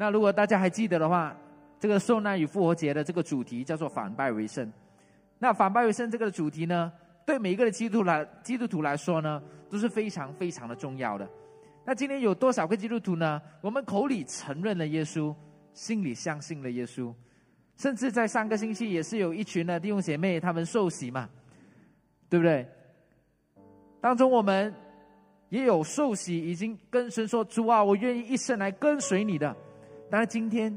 那如果大家还记得的话，这个受难与复活节的这个主题叫做反败为胜。那反败为胜这个主题呢，对每一个的基督徒来基督徒来说呢，都是非常非常的重要的。那今天有多少个基督徒呢？我们口里承认了耶稣，心里相信了耶稣，甚至在上个星期也是有一群的弟兄姐妹他们受洗嘛，对不对？当中我们也有受洗，已经跟神说：“主啊，我愿意一生来跟随你的。”但是今天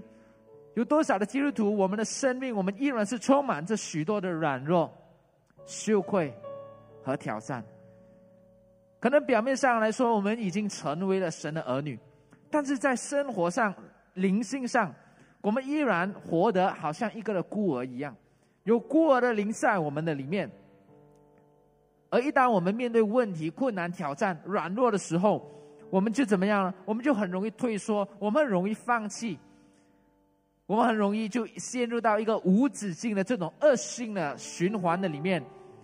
有多少的基督徒，我们的生命，我们依然是充满着许多的软弱、羞愧和挑战。可能表面上来说，我们已经成为了神的儿女，但是在生活上、灵性上，我们依然活得好像一个的孤儿一样，有孤儿的灵在我们的里面。而一旦我们面对问题、困难、挑战、软弱的时候，我们就怎么样了？我们就很容易退缩，我们很容易放弃，我们很容易就陷入到一个无止境的这种恶性的循环的里面，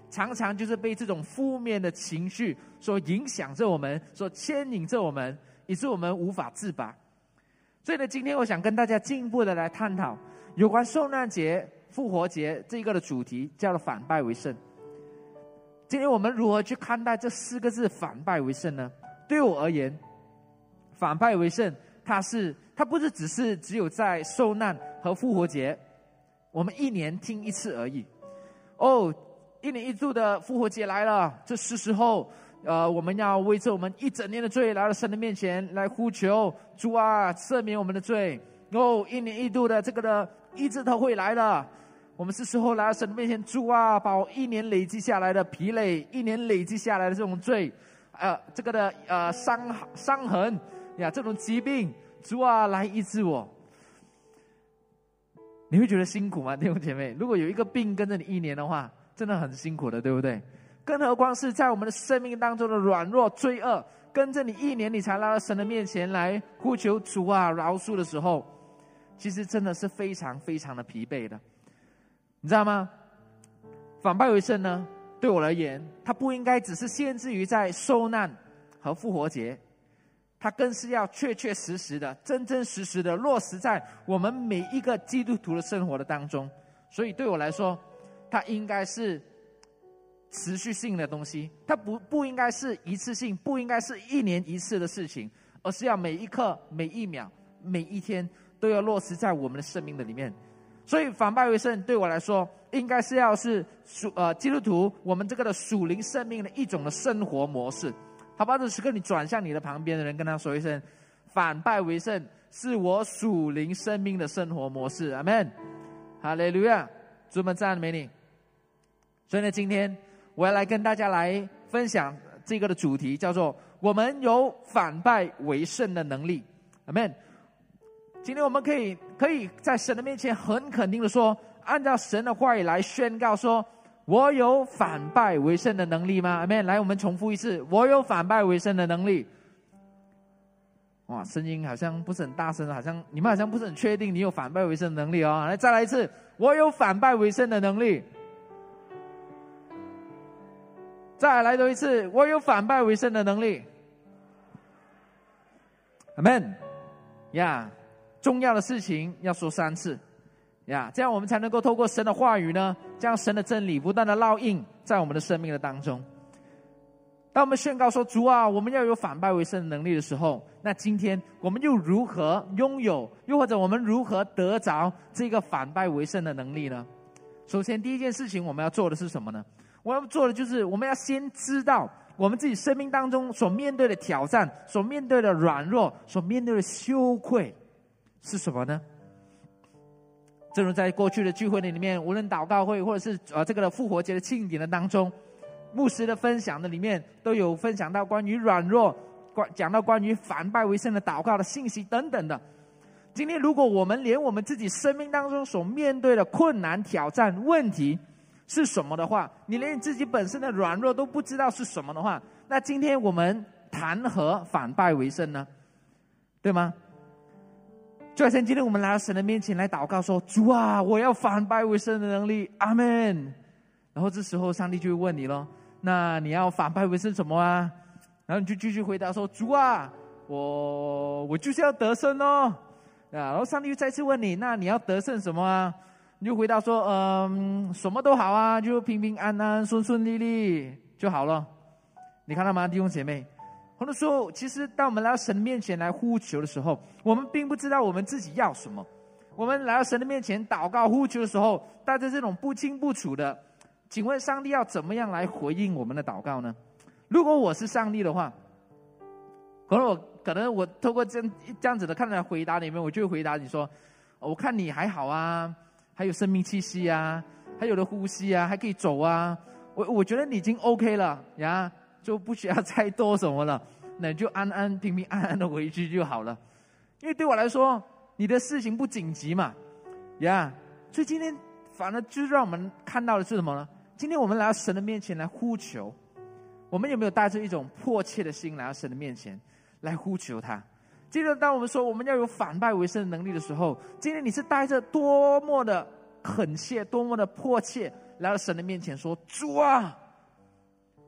常常就是被这种负面的情绪所影响着我们，所牵引着我们，以致我们无法自拔。所以呢，今天我想跟大家进一步的来探讨有关受难节、复活节这个的主题，叫做反败为胜。今天我们如何去看待这四个字“反败为胜”呢？对我而言，“反败为胜”它是它不是只是只有在受难和复活节，我们一年听一次而已。哦，一年一度的复活节来了，这是时候，呃，我们要为着我们一整年的罪来到神的面前来呼求主啊，赦免我们的罪。哦，一年一度的这个的医治头会来了。我们是时候来到神的面前，主啊，把我一年累积下来的疲累，一年累积下来的这种罪，呃，这个的呃伤伤痕呀，这种疾病，主啊，来医治我。你会觉得辛苦吗，弟兄姐妹？如果有一个病跟着你一年的话，真的很辛苦的，对不对？更何况是在我们的生命当中的软弱、罪恶，跟着你一年，你才来到神的面前来呼求主啊饶恕的时候，其实真的是非常非常的疲惫的。你知道吗？反败为胜呢？对我而言，它不应该只是限制于在受难和复活节，它更是要确确实实的、真真实实的落实在我们每一个基督徒的生活的当中。所以对我来说，它应该是持续性的东西，它不不应该是一次性，不应该是一年一次的事情，而是要每一刻、每一秒、每一天都要落实在我们的生命的里面。所以反败为胜对我来说，应该是要是属呃基督徒我们这个的属灵生命的一种的生活模式。好吧，这时刻你转向你的旁边的人，跟他说一声：反败为胜是我属灵生命的生活模式。阿门。哈利路亚，主们赞美你。所以呢，今天我要来跟大家来分享这个的主题，叫做我们有反败为胜的能力。阿门。今天我们可以可以在神的面前很肯定的说，按照神的话语来宣告说，我有反败为胜的能力吗？阿门。来，我们重复一次，我有反败为胜的能力。哇，声音好像不是很大声，好像你们好像不是很确定你有反败为胜的能力哦。来，再来一次，我有反败为胜的能力。再来多一次，我有反败为胜的能力。阿门。呀。重要的事情要说三次，呀，这样我们才能够透过神的话语呢，将神的真理不断的烙印在我们的生命的当中。当我们宣告说主啊，我们要有反败为胜的能力的时候，那今天我们又如何拥有，又或者我们如何得着这个反败为胜的能力呢？首先，第一件事情我们要做的是什么呢？我要做的就是我们要先知道我们自己生命当中所面对的挑战，所面对的软弱，所面对的羞愧。是什么呢？正如在过去的聚会里面，无论祷告会或者是呃这个的复活节的庆典的当中，牧师的分享的里面都有分享到关于软弱，关讲到关于反败为胜的祷告的信息等等的。今天如果我们连我们自己生命当中所面对的困难、挑战、问题是什么的话，你连你自己本身的软弱都不知道是什么的话，那今天我们谈何反败为胜呢？对吗？就好像今天我们来到神的面前来祷告，说：“主啊，我要反败为胜的能力，阿门。”然后这时候上帝就会问你喽：“那你要反败为胜什么啊？”然后你就继续回答说：“主啊，我我就是要得胜哦。”啊，然后上帝又再次问你，那你要得胜什么啊？你就回答说，嗯，什么都好啊，就平平安安、顺顺利利就好了。你看到吗，弟兄姐妹？很多时候，其实当我们来到神面前来呼求的时候，我们并不知道我们自己要什么。我们来到神的面前祷告呼求的时候，带着这种不清不楚的，请问上帝要怎么样来回应我们的祷告呢？如果我是上帝的话，可能我可能我透过这样这样子的看来回答里面，我就会回答你说：我看你还好啊，还有生命气息啊，还有的呼吸啊，还可以走啊。我我觉得你已经 OK 了呀。就不需要再多什么了，那就安安平平安安的回去就好了。因为对我来说，你的事情不紧急嘛，呀。所以今天反而就让我们看到的是什么呢？今天我们来到神的面前来呼求，我们有没有带着一种迫切的心来到神的面前来呼求他？今天当我们说我们要有反败为胜的能力的时候，今天你是带着多么的恳切、多么的迫切来到神的面前说：“主啊，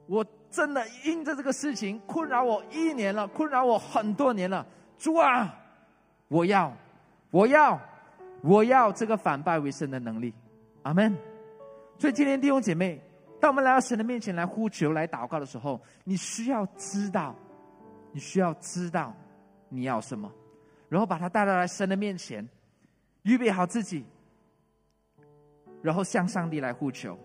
我。”真的因着这个事情困扰我一年了，困扰我很多年了。主啊，我要，我要，我要这个反败为胜的能力。阿门。所以今天弟兄姐妹，当我们来到神的面前来呼求、来祷告的时候，你需要知道，你需要知道你要什么，然后把它带到来神的面前，预备好自己，然后向上帝来呼求。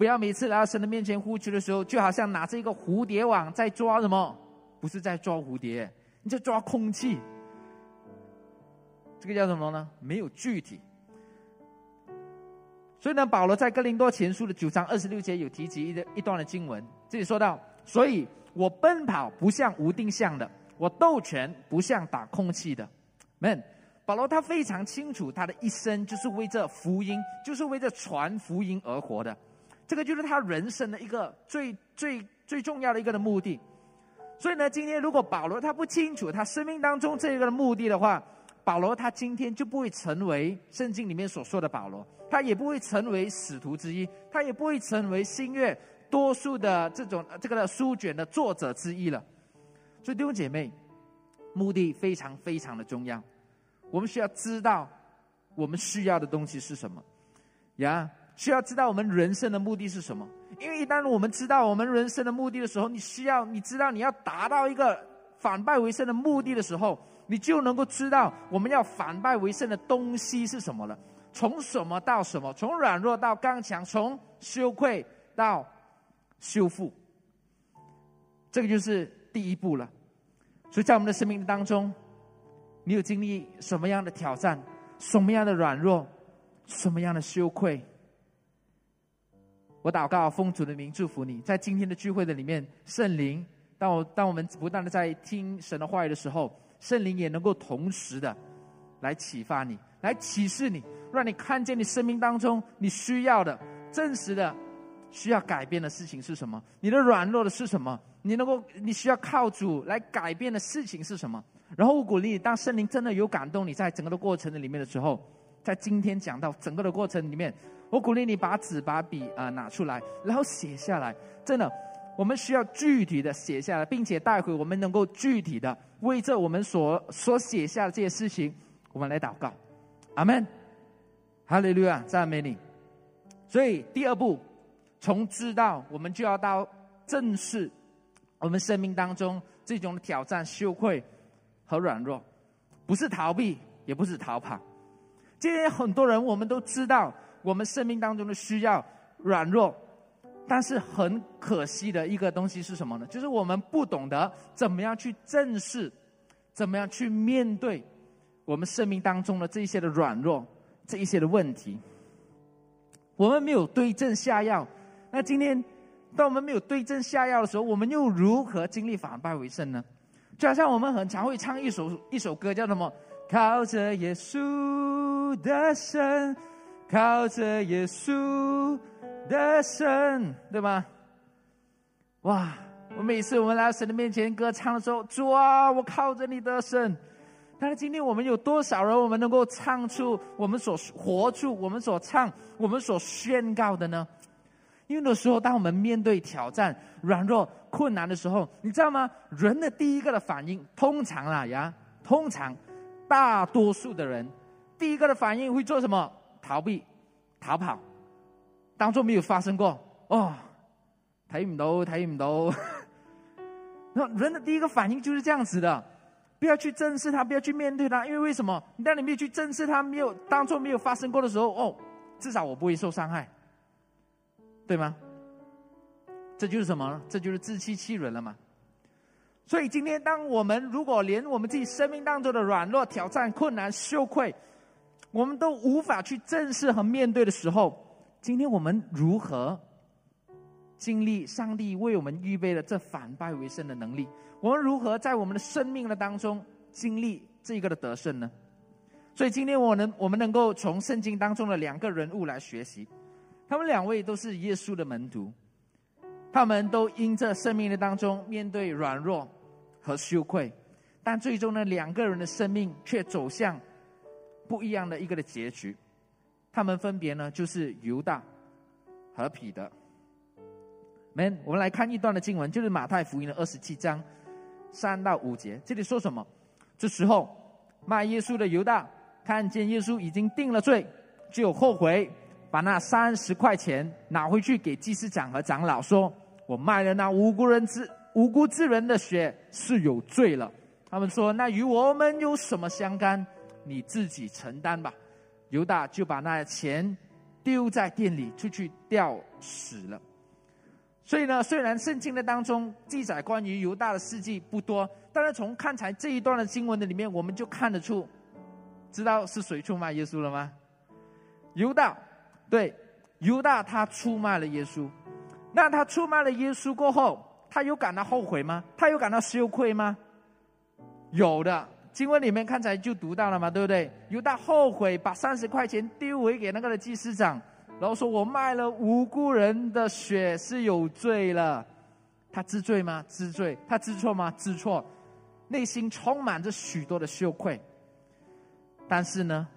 不要每次来到神的面前呼求的时候，就好像拿着一个蝴蝶网在抓什么？不是在抓蝴蝶，你在抓空气。这个叫什么呢？没有具体。所以呢，保罗在哥林多前书的九章二十六节有提及一一段的经文，这里说到：所以我奔跑不像无定向的，我斗拳不像打空气的。们，保罗他非常清楚，他的一生就是为这福音，就是为这传福音而活的。这个就是他人生的一个最最最重要的一个的目的，所以呢，今天如果保罗他不清楚他生命当中这个的目的的话，保罗他今天就不会成为圣经里面所说的保罗，他也不会成为使徒之一，他也不会成为新月多数的这种这个的书卷的作者之一了。所以弟兄姐妹，目的非常非常的重要，我们需要知道我们需要的东西是什么呀？需要知道我们人生的目的是什么？因为一旦我们知道我们人生的目的的时候，你需要你知道你要达到一个反败为胜的目的的时候，你就能够知道我们要反败为胜的东西是什么了。从什么到什么？从软弱到刚强，从羞愧到修复，这个就是第一步了。所以在我们的生命当中，你有经历什么样的挑战？什么样的软弱？什么样的羞愧？我祷告，奉主的名祝福你，在今天的聚会的里面，圣灵，当我当我们不断的在听神的话语的时候，圣灵也能够同时的来启发你，来启示你，让你看见你生命当中你需要的真实的需要改变的事情是什么，你的软弱的是什么，你能够你需要靠主来改变的事情是什么。然后我鼓励你，当圣灵真的有感动你在整个的过程的里面的时候，在今天讲到整个的过程里面。我鼓励你把纸把笔啊拿出来，然后写下来。真的，我们需要具体的写下来，并且带回我们能够具体的为这我们所所写下的这些事情，我们来祷告。阿门，哈利路亚，赞美你。所以第二步，从知道我们就要到正视我们生命当中这种挑战、羞愧和软弱，不是逃避，也不是逃跑。今天很多人我们都知道。我们生命当中的需要软弱，但是很可惜的一个东西是什么呢？就是我们不懂得怎么样去正视，怎么样去面对我们生命当中的这一些的软弱，这一些的问题。我们没有对症下药。那今天，当我们没有对症下药的时候，我们又如何经历反败为胜呢？就好像我们很常会唱一首一首歌，叫什么？靠着耶稣的身。靠着耶稣的神，对吗？哇！我每次我们来到神的面前歌唱的时候，主啊，我靠着你的神。但是今天我们有多少人，我们能够唱出我们所活出、我们所唱、我们所宣告的呢？因为有时候，当我们面对挑战、软弱、困难的时候，你知道吗？人的第一个的反应，通常啦呀，通常大多数的人，第一个的反应会做什么？逃避、逃跑，当做没有发生过。哦，睇唔到，睇唔到。那人的第一个反应就是这样子的，不要去正视它，不要去面对它，因为为什么？当你没有去正视它，没有当做没有发生过的时候，哦，至少我不会受伤害，对吗？这就是什么？这就是自欺欺人了嘛。所以今天，当我们如果连我们自己生命当中的软弱、挑战、困难、羞愧，我们都无法去正视和面对的时候，今天我们如何经历上帝为我们预备的这反败为胜的能力？我们如何在我们的生命的当中经历这个的得胜呢？所以今天我能我们能够从圣经当中的两个人物来学习，他们两位都是耶稣的门徒，他们都因着生命的当中面对软弱。和羞愧，但最终呢，两个人的生命却走向不一样的一个的结局。他们分别呢，就是犹大和彼得。们，我们来看一段的经文，就是马太福音的二十七章三到五节。这里说什么？这时候卖耶稣的犹大看见耶稣已经定了罪，就后悔，把那三十块钱拿回去给祭司长和长老，说：“我卖了那无辜人之。”无辜之人的血是有罪了。他们说：“那与我们有什么相干？你自己承担吧。”犹大就把那钱丢在店里，出去吊死了。所以呢，虽然圣经的当中记载关于犹大的事迹不多，但是从刚才这一段的经文的里面，我们就看得出，知道是谁出卖耶稣了吗？犹大，对，犹大他出卖了耶稣。那他出卖了耶稣过后。他有感到后悔吗？他有感到羞愧吗？有的，经文里面看起来就读到了嘛，对不对？犹大后悔，把三十块钱丢回给那个的祭司长，然后说：“我卖了无辜人的血是有罪了。”他知罪吗？知罪。他知错吗？知错。内心充满着许多的羞愧。但是呢，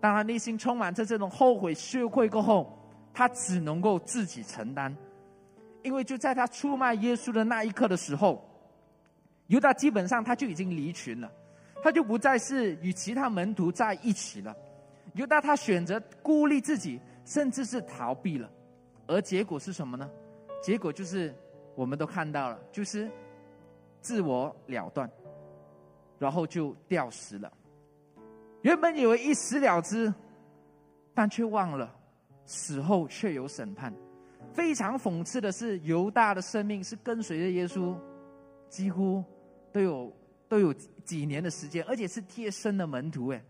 当他内心充满着这种后悔、羞愧过后，他只能够自己承担。因为就在他出卖耶稣的那一刻的时候，犹大基本上他就已经离群了，他就不再是与其他门徒在一起了。犹大他选择孤立自己，甚至是逃避了，而结果是什么呢？结果就是我们都看到了，就是自我了断，然后就吊死了。原本以为一死了之，但却忘了死后却有审判。非常讽刺的是，犹大的生命是跟随着耶稣，几乎都有都有几年的时间，而且是贴身的门徒。哎，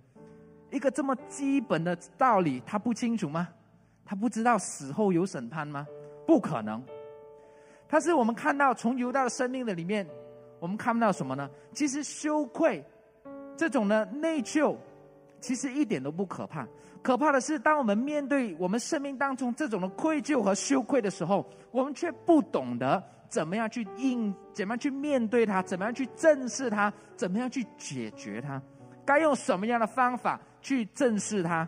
一个这么基本的道理，他不清楚吗？他不知道死后有审判吗？不可能。他是我们看到从犹大的生命的里面，我们看不到什么呢？其实羞愧这种呢内疚，其实一点都不可怕。可怕的是，当我们面对我们生命当中这种的愧疚和羞愧的时候，我们却不懂得怎么样去应，怎么样去面对它，怎么样去正视它，怎么样去解决它，该用什么样的方法去正视它？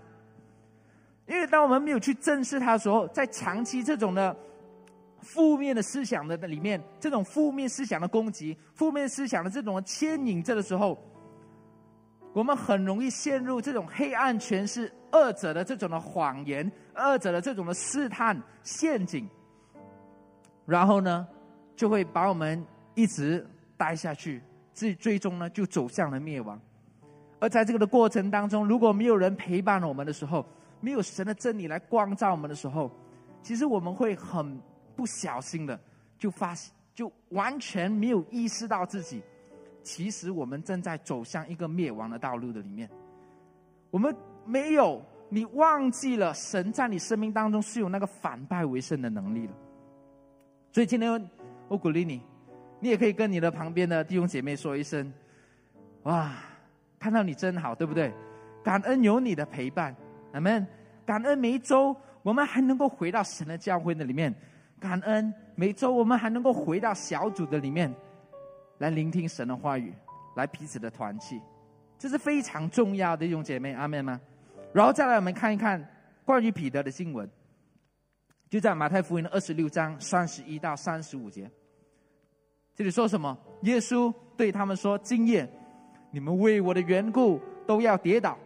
因为当我们没有去正视它的时候，在长期这种的负面的思想的里面，这种负面思想的攻击、负面思想的这种牵引着的时候，我们很容易陷入这种黑暗权势。二者的这种的谎言，二者的这种的试探陷阱，然后呢，就会把我们一直待下去，最最终呢，就走向了灭亡。而在这个的过程当中，如果没有人陪伴我们的时候，没有神的真理来光照我们的时候，其实我们会很不小心的就发现，就完全没有意识到自己，其实我们正在走向一个灭亡的道路的里面，我们。没有，你忘记了神在你生命当中是有那个反败为胜的能力了。所以今天我鼓励你，你也可以跟你的旁边的弟兄姐妹说一声：“哇，看到你真好，对不对？感恩有你的陪伴，阿门。感恩每一周我们还能够回到神的教会的里面，感恩每周我们还能够回到小组的里面，来聆听神的话语，来彼此的团契，这是非常重要的弟兄姐妹，阿门吗？”然后再来，我们看一看关于彼得的经文，就在马太福音的二十六章三十一到三十五节。这里说什么？耶稣对他们说：“今夜你们为我的缘故都要跌倒，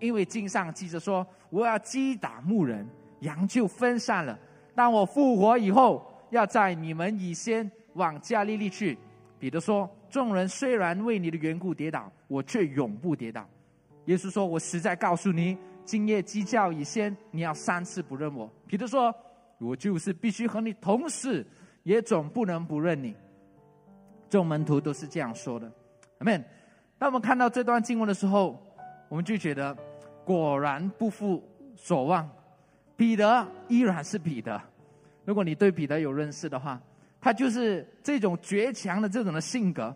因为经上记着说：“我要击打牧人，羊就分散了。当我复活以后，要在你们以先往加利利去。”彼得说：“众人虽然为你的缘故跌倒，我却永不跌倒。”耶稣说：“我实在告诉你，今夜鸡叫以先，你要三次不认我。”彼得说：“我就是必须和你同死，也总不能不认你。”众门徒都是这样说的。阿门。当我们看到这段经文的时候，我们就觉得果然不负所望，彼得依然是彼得。如果你对彼得有认识的话，他就是这种倔强的这种的性格，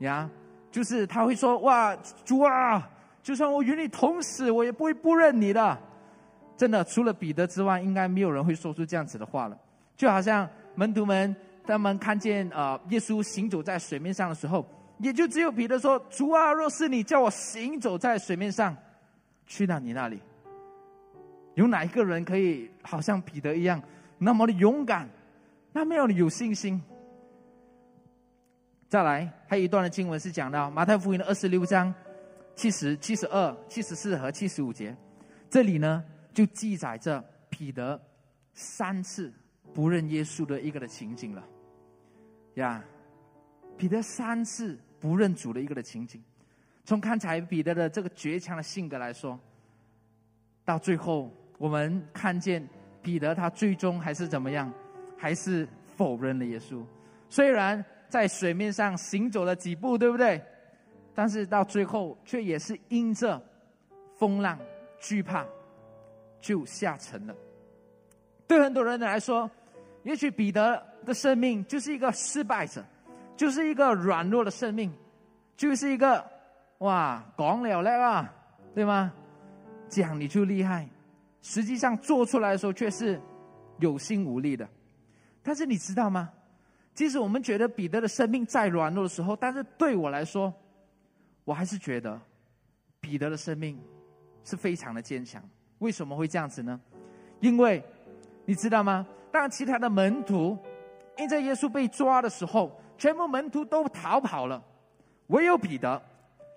呀，就是他会说：“哇，主啊，就算我与你同死，我也不会不认你的。”真的，除了彼得之外，应该没有人会说出这样子的话了。就好像门徒们他们看见呃耶稣行走在水面上的时候，也就只有彼得说：“主啊，若是你叫我行走在水面上，去到你那里，有哪一个人可以好像彼得一样那么的勇敢？”那么的有信心。再来，还有一段的经文是讲到马太福音的二十六章七十七十二、七十四和七十五节，这里呢就记载着彼得三次不认耶稣的一个的情景了。呀，彼得三次不认主的一个的情景，从刚才彼得的这个倔强的性格来说，到最后我们看见彼得他最终还是怎么样？还是否认了耶稣，虽然在水面上行走了几步，对不对？但是到最后却也是因着风浪惧怕，就下沉了。对很多人来说，也许彼得的生命就是一个失败者，就是一个软弱的生命，就是一个哇讲了了啊，对吗？讲你就厉害，实际上做出来的时候却是有心无力的。但是你知道吗？即使我们觉得彼得的生命再软弱的时候，但是对我来说，我还是觉得彼得的生命是非常的坚强。为什么会这样子呢？因为你知道吗？当其他的门徒因在耶稣被抓的时候，全部门徒都逃跑了，唯有彼得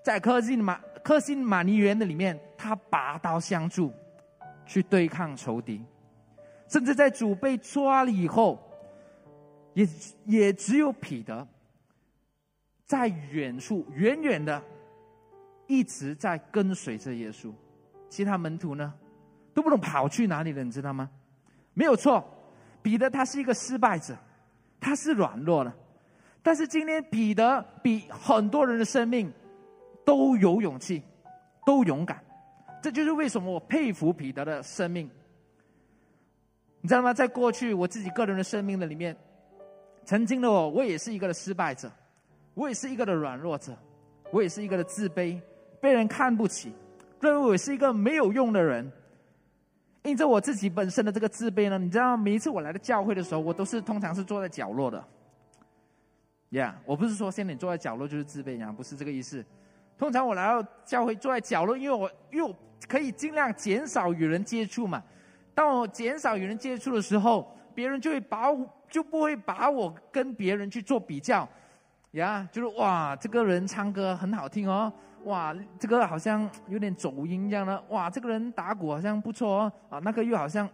在科辛马科辛马尼园的里面，他拔刀相助，去对抗仇敌，甚至在主被抓了以后。也也只有彼得，在远处远远的，一直在跟随着耶稣。其他门徒呢，都不懂跑去哪里了，你知道吗？没有错，彼得他是一个失败者，他是软弱的。但是今天彼得比很多人的生命都有勇气，都勇敢。这就是为什么我佩服彼得的生命。你知道吗？在过去我自己个人的生命的里面。曾经的我，我也是一个的失败者，我也是一个的软弱者，我也是一个的自卑，被人看不起，认为我是一个没有用的人。因着我自己本身的这个自卑呢，你知道，每一次我来到教会的时候，我都是通常是坐在角落的。呀，我不是说现在你坐在角落就是自卑呀，不是这个意思。通常我来到教会坐在角落，因为我因为我可以尽量减少与人接触嘛。当我减少与人接触的时候，别人就会把我。就不会把我跟别人去做比较，呀，就是哇，这个人唱歌很好听哦，哇，这个好像有点走音一样的，哇，这个人打鼓好像不错哦，啊，那个又好像，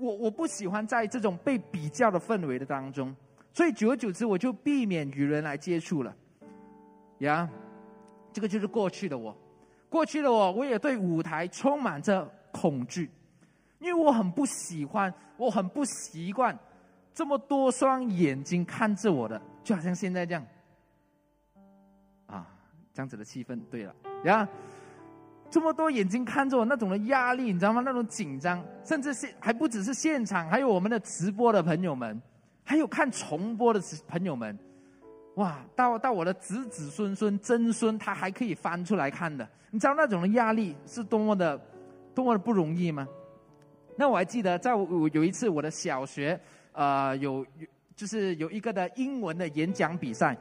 我我不喜欢在这种被比较的氛围的当中，所以久而久之我就避免与人来接触了，呀，这个就是过去的我，过去的我，我也对舞台充满着恐惧，因为我很不喜欢，我很不习惯。这么多双眼睛看着我的，就好像现在这样，这样子的气氛。对了，呀，这么多眼睛看着我，那种的压力，你知道吗？那种紧张，甚至是还不只是现场，还有我们的直播的朋友们，还有看重播的朋友们，哇，到到我的子子孙孙、曾孙，他还可以翻出来看的。你知道那种的压力是多么的、多么的不容易吗？那我还记得，在我有一次我的小学。呃，有有就是有一个的英文的演讲比赛，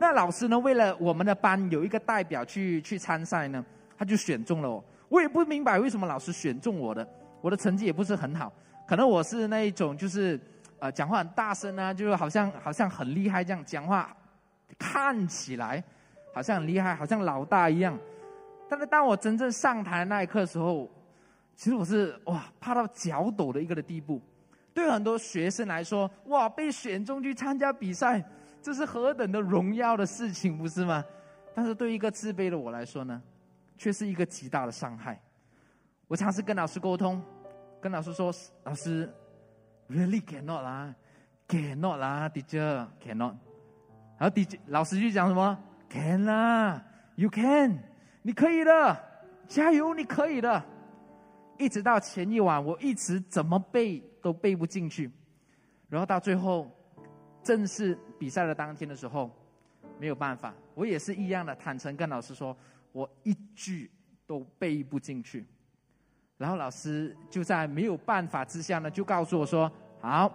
那老师呢，为了我们的班有一个代表去去参赛呢，他就选中了我。我也不明白为什么老师选中我的，我的成绩也不是很好，可能我是那一种就是呃讲话很大声啊，就是好像好像很厉害这样讲话，看起来好像很厉害，好像老大一样。但是当我真正上台那一刻的时候，其实我是哇怕到脚抖的一个的地步。对很多学生来说，哇被选中去参加比赛，这是何等的荣耀的事情，不是吗？但是对一个自卑的我来说呢，却是一个极大的伤害。我尝试跟老师沟通，跟老师说：“老师，really cannot 啦，cannot 啦，teacher cannot。”然后 teacher 老师就讲什么：“can 啦，you can，你可以的，加油，你可以的。”一直到前一晚，我一直怎么背都背不进去，然后到最后正式比赛的当天的时候，没有办法，我也是一样的坦诚跟老师说，我一句都背不进去。然后老师就在没有办法之下呢，就告诉我说：“好，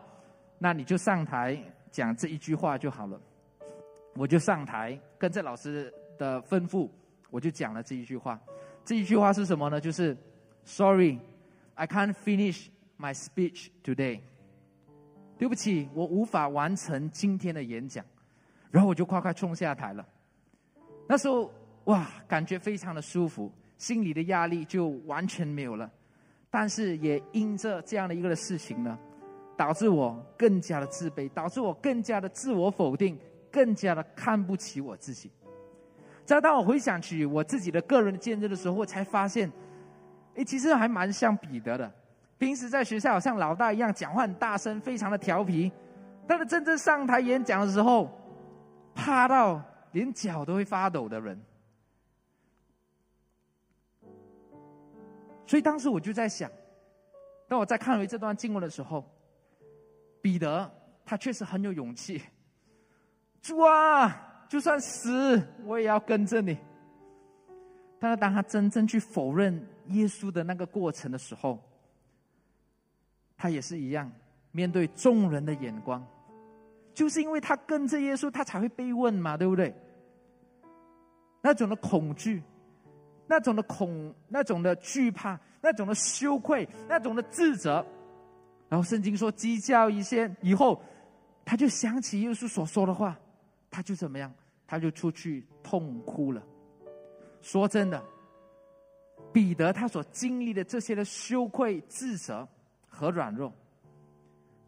那你就上台讲这一句话就好了。”我就上台跟着老师的吩咐，我就讲了这一句话。这一句话是什么呢？就是。Sorry, I can't finish my speech today. 对不起，我无法完成今天的演讲。然后我就快快冲下台了。那时候哇，感觉非常的舒服，心里的压力就完全没有了。但是也因着这样的一个事情呢，导致我更加的自卑，导致我更加的自我否定，更加的看不起我自己。再当我回想起我自己的个人的见证的时候，我才发现。哎，其实还蛮像彼得的。平时在学校像老大一样讲话很大声，非常的调皮。但是真正上台演讲的时候，怕到连脚都会发抖的人。所以当时我就在想，当我在看回这段经文的时候，彼得他确实很有勇气。主啊，就算死我也要跟着你。但是当他真正去否认。耶稣的那个过程的时候，他也是一样，面对众人的眼光，就是因为他跟着耶稣，他才会被问嘛，对不对？那种的恐惧，那种的恐，那种的惧怕，那种的羞愧，那种的自责，然后圣经说鸡叫一些以后，他就想起耶稣所说的话，他就怎么样？他就出去痛哭了。说真的。彼得他所经历的这些的羞愧、自责和软弱，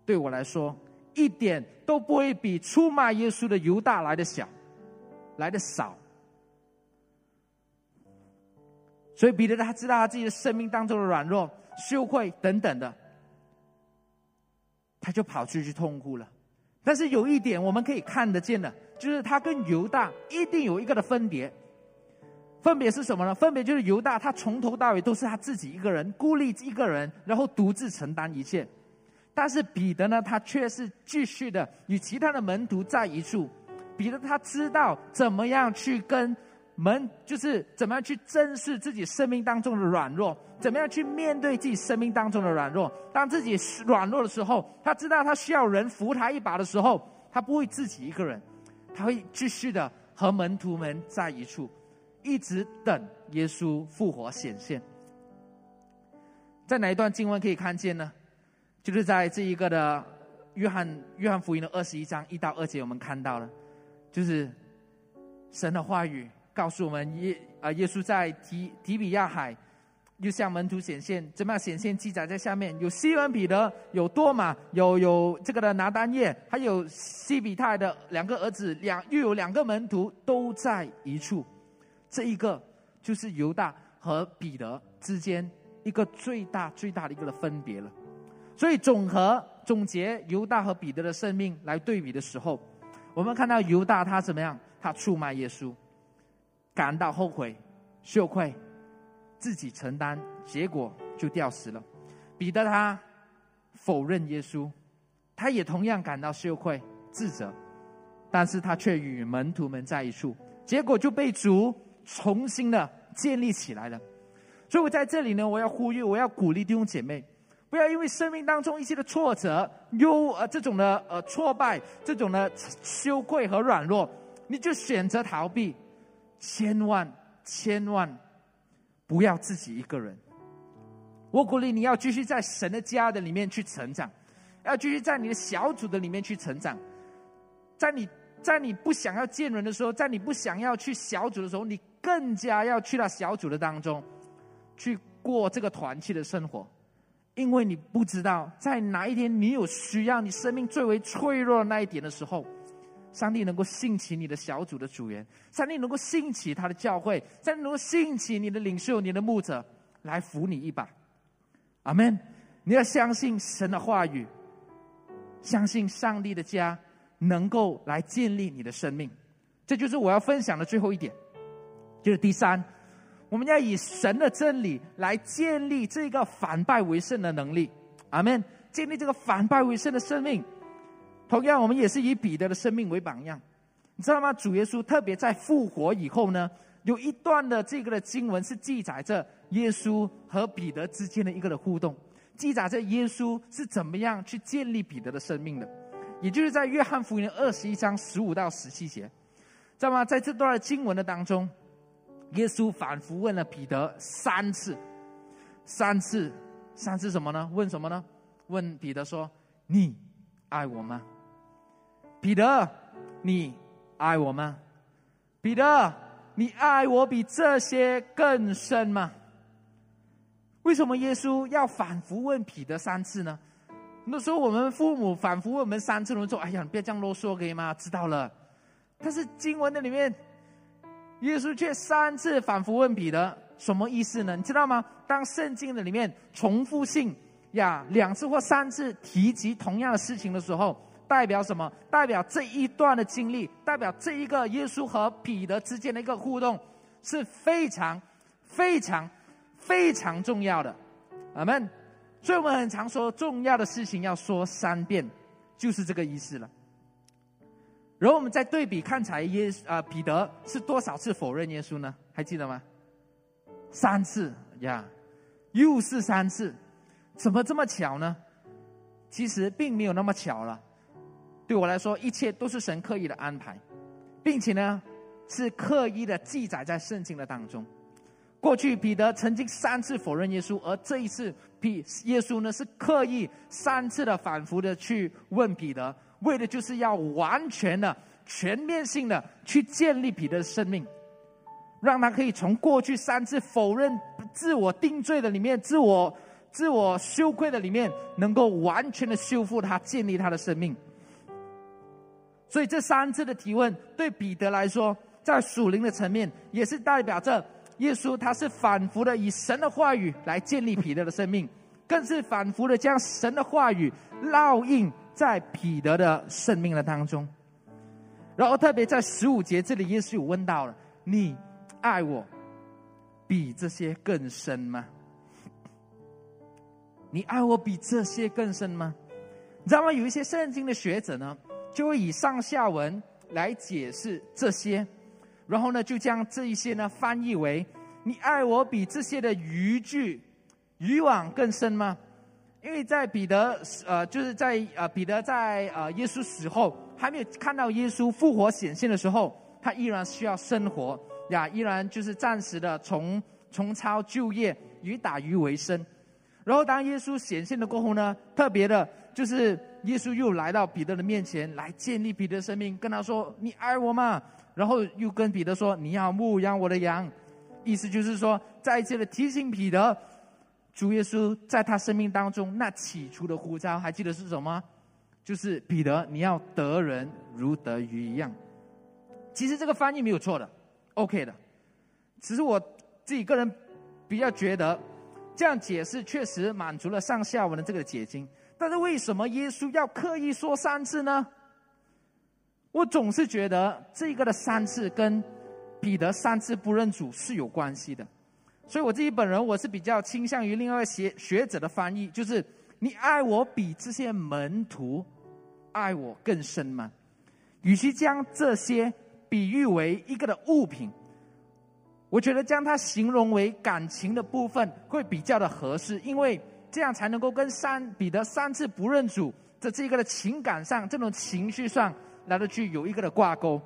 对我来说一点都不会比出卖耶稣的犹大来的小，来的少。所以彼得他知道他自己的生命当中的软弱、羞愧等等的，他就跑出去痛哭了。但是有一点我们可以看得见的，就是他跟犹大一定有一个的分别。分别是什么呢？分别就是犹大，他从头到尾都是他自己一个人，孤立一个人，然后独自承担一切。但是彼得呢，他却是继续的与其他的门徒在一处。彼得他知道怎么样去跟门，就是怎么样去正视自己生命当中的软弱，怎么样去面对自己生命当中的软弱。当自己软弱的时候，他知道他需要人扶他一把的时候，他不会自己一个人，他会继续的和门徒们在一处。一直等耶稣复活显现，在哪一段经文可以看见呢？就是在这一个的约翰约翰福音的二十一章一到二节，我们看到了，就是神的话语告诉我们耶啊耶稣在提提比亚海又向门徒显现，怎么样显现？记载在下面，有西门彼得，有多马，有有这个的拿丹叶，还有西比泰的两个儿子，两又有两个门徒都在一处。这一个就是犹大和彼得之间一个最大最大的一个的分别了。所以总和总结犹大和彼得的生命来对比的时候，我们看到犹大他怎么样？他出卖耶稣，感到后悔、羞愧，自己承担，结果就吊死了。彼得他否认耶稣，他也同样感到羞愧、自责，但是他却与门徒们在一处，结果就被主。重新的建立起来了，所以我在这里呢，我要呼吁，我要鼓励弟兄姐妹，不要因为生命当中一些的挫折、忧呃这种的呃挫败、这种的羞愧和软弱，你就选择逃避，千万千万不要自己一个人。我鼓励你要继续在神的家的里面去成长，要继续在你的小组的里面去成长，在你在你不想要见人的时候，在你不想要去小组的时候，你。更加要去到小组的当中，去过这个团契的生活，因为你不知道在哪一天你有需要，你生命最为脆弱的那一点的时候，上帝能够兴起你的小组的组员，上帝能够兴起他的教会，上帝能够兴起你的领袖、你的牧者来扶你一把。阿门！你要相信神的话语，相信上帝的家能够来建立你的生命。这就是我要分享的最后一点，就是第三，我们要以神的真理来建立这个反败为胜的能力。阿门！建立这个反败为胜的生命。同样，我们也是以彼得的生命为榜样。你知道吗？主耶稣特别在复活以后呢，有一段的这个的经文是记载着。耶稣和彼得之间的一个的互动，记载着耶稣是怎么样去建立彼得的生命的，也就是在约翰福音二十一章十五到十七节，知道吗？在这段经文的当中，耶稣反复问了彼得三次，三次，三次什么呢？问什么呢？问彼得说：“你爱我吗？”彼得，你爱我吗？彼得，你爱我比这些更深吗？为什么耶稣要反复问彼得三次呢？那时候我们父母反复问我们三次，我们说：“哎呀，你不要这样啰嗦，可以吗？”知道了。但是经文的里面，耶稣却三次反复问彼得，什么意思呢？你知道吗？当圣经的里面重复性呀两次或三次提及同样的事情的时候，代表什么？代表这一段的经历，代表这一个耶稣和彼得之间的一个互动是非常非常。非常重要的，阿门。所以我们很常说，重要的事情要说三遍，就是这个意思了。然后我们再对比看，才耶啊彼得是多少次否认耶稣呢？还记得吗？三次呀，又是三次，怎么这么巧呢？其实并没有那么巧了。对我来说，一切都是神刻意的安排，并且呢，是刻意的记载在圣经的当中。过去彼得曾经三次否认耶稣，而这一次彼耶稣呢是刻意三次的反复的去问彼得，为的就是要完全的、全面性的去建立彼得的生命，让他可以从过去三次否认、自我定罪的里面、自我自我羞愧的里面，能够完全的修复他、建立他的生命。所以这三次的提问对彼得来说，在属灵的层面也是代表着。耶稣他是反复的以神的话语来建立彼得的生命，更是反复的将神的话语烙印在彼得的生命的当中。然后特别在十五节这里，耶稣有问到了：“你爱我比这些更深吗？你爱我比这些更深吗？”你知道吗？有一些圣经的学者呢，就会以上下文来解释这些。然后呢，就将这一些呢翻译为：“你爱我比这些的渔具、渔网更深吗？”因为在彼得呃，就是在呃彼得在呃耶稣死后还没有看到耶稣复活显现的时候，他依然需要生活呀，依然就是暂时的从从操就业，以打鱼为生。然后当耶稣显现了过后呢，特别的就是耶稣又来到彼得的面前来建立彼得的生命，跟他说：“你爱我吗？”然后又跟彼得说：“你要牧养我的羊。”意思就是说，再一次的提醒彼得，主耶稣在他生命当中那起初的呼召，还记得是什么？就是彼得，你要得人如得鱼一样。其实这个翻译没有错的，OK 的。只是我自己个人比较觉得，这样解释确实满足了上下文的这个解经。但是为什么耶稣要刻意说三次呢？我总是觉得这个的三次跟彼得三次不认主是有关系的，所以我自己本人我是比较倾向于另外一学学者的翻译，就是你爱我比这些门徒爱我更深吗？与其将这些比喻为一个的物品，我觉得将它形容为感情的部分会比较的合适，因为这样才能够跟三彼得三次不认主在这个的情感上这种情绪上。来的去有一个的挂钩，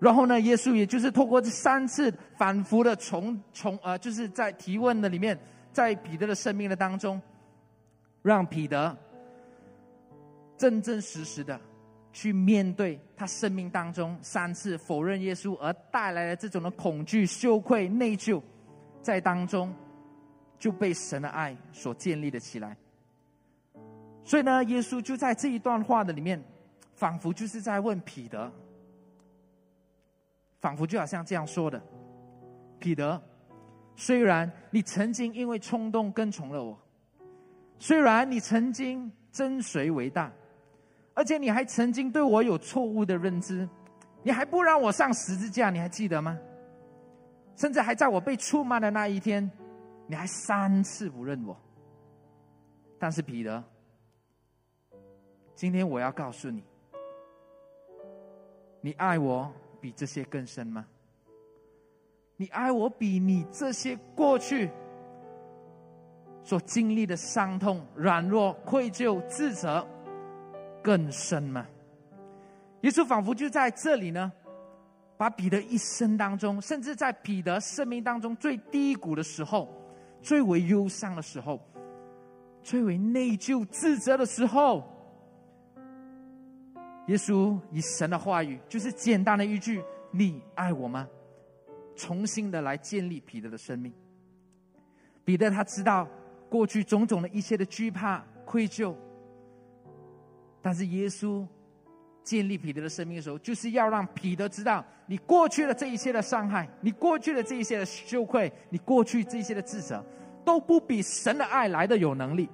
然后呢，耶稣也就是透过这三次反复的从从呃，就是在提问的里面，在彼得的生命的当中，让彼得真真实实的去面对他生命当中三次否认耶稣而带来的这种的恐惧、羞愧、内疚，在当中就被神的爱所建立了起来。所以呢，耶稣就在这一段话的里面，仿佛就是在问彼得，仿佛就好像这样说的：彼得，虽然你曾经因为冲动跟从了我，虽然你曾经真谁为大。而且你还曾经对我有错误的认知，你还不让我上十字架，你还记得吗？甚至还在我被出卖的那一天，你还三次不认我。但是彼得，今天我要告诉你，你爱我比这些更深吗？你爱我比你这些过去所经历的伤痛、软弱、愧疚、自责。更深吗？耶稣仿佛就在这里呢，把彼得一生当中，甚至在彼得生命当中最低谷的时候、最为忧伤的时候、最为内疚自责的时候，耶稣以神的话语，就是简单的一句“你爱我吗”，重新的来建立彼得的生命。彼得他知道过去种种的一切的惧怕、愧疚。但是耶稣建立彼得的生命的时候，就是要让彼得知道，你过去的这一切的伤害，你过去的这一些的羞愧，你过去这些的自责，都不比神的爱来的有能力。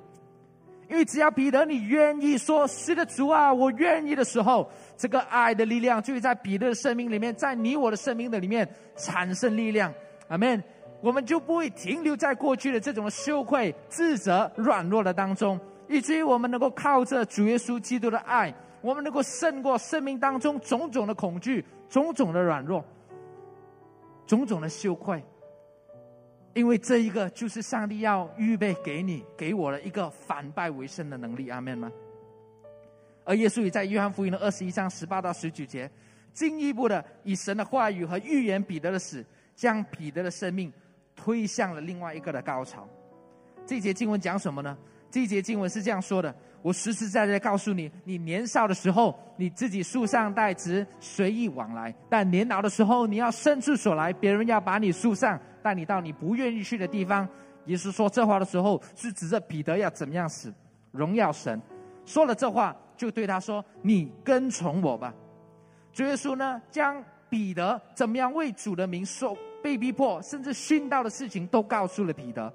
因为只要彼得你愿意说“是的，主啊，我愿意”的时候，这个爱的力量就会在彼得的生命里面，在你我的生命的里面产生力量。阿门。我们就不会停留在过去的这种羞愧、自责、软弱的当中。以至于我们能够靠着主耶稣基督的爱，我们能够胜过生命当中种种的恐惧、种种的软弱、种种的羞愧。因为这一个就是上帝要预备给你、给我的一个反败为胜的能力。阿门吗？而耶稣也在约翰福音的二十一章十八到十九节，进一步的以神的话语和预言彼得的死，将彼得的生命推向了另外一个的高潮。这节经文讲什么呢？这一节经文是这样说的：“我实实在在告诉你，你年少的时候，你自己树上带直，随意往来；但年老的时候，你要伸出手来，别人要把你树上带你到你不愿意去的地方。”耶稣说这话的时候，是指着彼得要怎么样死，荣耀神。说了这话，就对他说：“你跟从我吧。”主耶稣呢，将彼得怎么样为主的名受被逼迫，甚至殉道的事情，都告诉了彼得。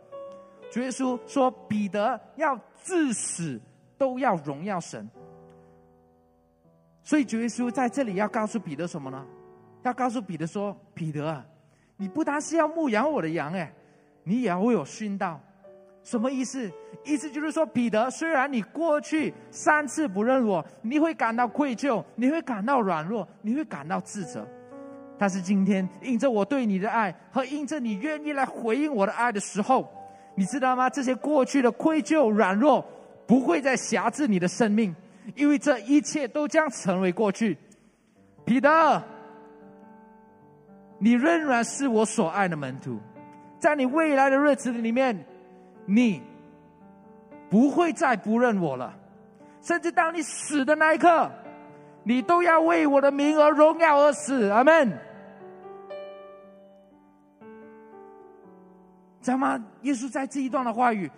主耶稣说：“彼得要至死都要荣耀神。”所以主耶稣在这里要告诉彼得什么呢？要告诉彼得说：“彼得啊，你不单是要牧养我的羊，哎，你也要为我殉道。什么意思？意思就是说，彼得，虽然你过去三次不认我，你会感到愧疚，你会感到软弱，你会感到自责。但是今天，因着我对你的爱和因着你愿意来回应我的爱的时候。”你知道吗？这些过去的愧疚、软弱，不会再辖制你的生命，因为这一切都将成为过去。彼得，你仍然是我所爱的门徒，在你未来的日子里面，你不会再不认我了，甚至当你死的那一刻，你都要为我的名而荣耀而死。阿门。知道吗？耶稣在这一段的话语，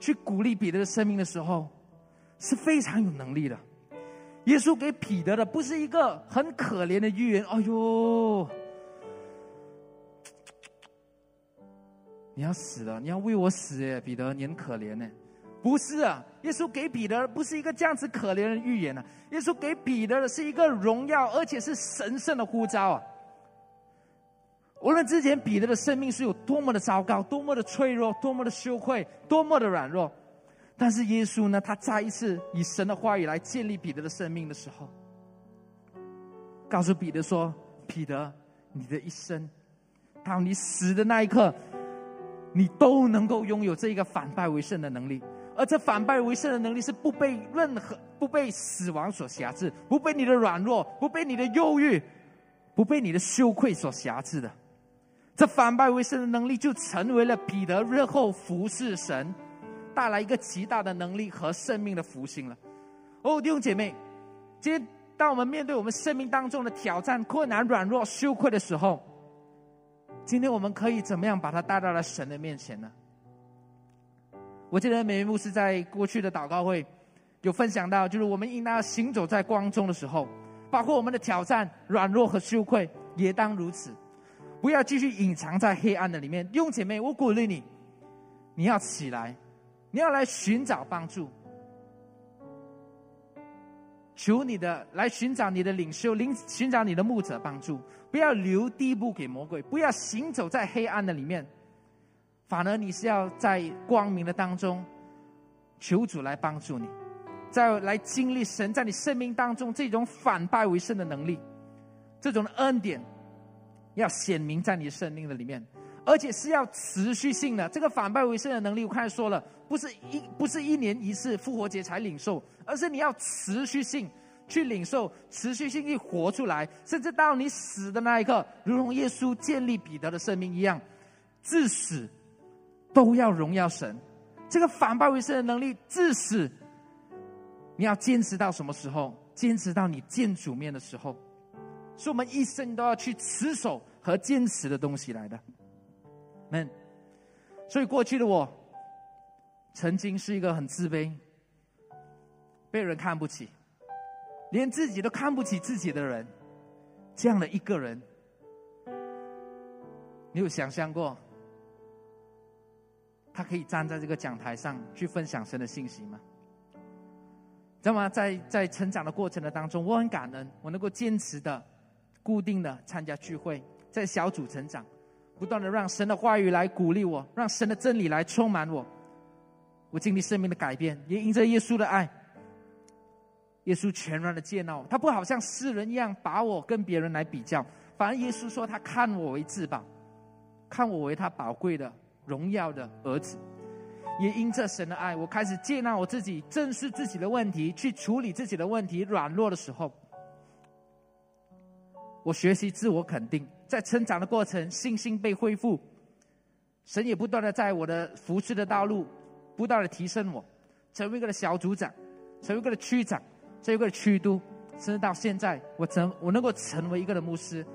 去鼓励彼得的生命的时候，是非常有能力的。耶稣给彼得的不是一个很可怜的预言。哎呦，你要死了，你要为我死耶，彼得，你很可怜呢。不是啊，耶稣给彼得不是一个这样子可怜的预言呢。耶稣给彼得的是一个荣耀，而且是神圣的呼召啊。无论之前彼得的生命是有多么的糟糕，多么的脆弱，多么的羞愧，多么的软弱，但是耶稣呢？他再一次以神的话语来建立彼得的生命的时候，告诉彼得说：“彼得，你的一生，到你死的那一刻，你都能够拥有这一个反败为胜的能力。而这反败为胜的能力是不被任何不被死亡所辖制，不被你的软弱，不被你的忧郁，不被你的羞愧所辖制的。”这反败为胜的能力，就成为了彼得日后服侍神带来一个极大的能力和生命的福星了。哦，弟兄姐妹，今天当我们面对我们生命当中的挑战、困难、软弱、羞愧的时候，今天我们可以怎么样把它带到了神的面前呢？我记得美云牧师在过去的祷告会有分享到，就是我们应当行走在光中的时候，包括我们的挑战、软弱和羞愧，也当如此。不要继续隐藏在黑暗的里面。弟兄姐妹，我鼓励你，你要起来，你要来寻找帮助。求你的来寻找你的领袖，领寻找你的牧者帮助，不要留地步给魔鬼，不要行走在黑暗的里面，反而你是要在光明的当中，求主来帮助你，再来经历神在你生命当中这种反败为胜的能力，这种恩典要显明在你生命的里面。而且是要持续性的，这个反败为胜的能力，我刚才说了，不是一不是一年一次复活节才领受，而是你要持续性去领受，持续性去活出来，甚至到你死的那一刻，如同耶稣建立彼得的生命一样，至死都要荣耀神。这个反败为胜的能力，至死你要坚持到什么时候？坚持到你见主面的时候，是我们一生都要去持守和坚持的东西来的。们，所以过去的我，曾经是一个很自卑、被人看不起、连自己都看不起自己的人，这样的一个人，你有想象过，他可以站在这个讲台上去分享神的信息吗？知道吗？在在成长的过程的当中，我很感恩，我能够坚持的、固定的参加聚会，在小组成长。不断的让神的话语来鼓励我，让神的真理来充满我。我经历生命的改变，也因着耶稣的爱。耶稣全然的接纳我，他不好像世人一样把我跟别人来比较，反而耶稣说他看我为至宝，看我为他宝贵的荣耀的儿子。也因着神的爱，我开始接纳我自己，正视自己的问题，去处理自己的问题。软弱的时候，我学习自我肯定。在成长的过程，信心被恢复，神也不断的在我的服侍的道路，不断的提升我，成为一个小组长，成为一个区长，成为一个区督，甚至到现在，我成我能够成为一个的牧师，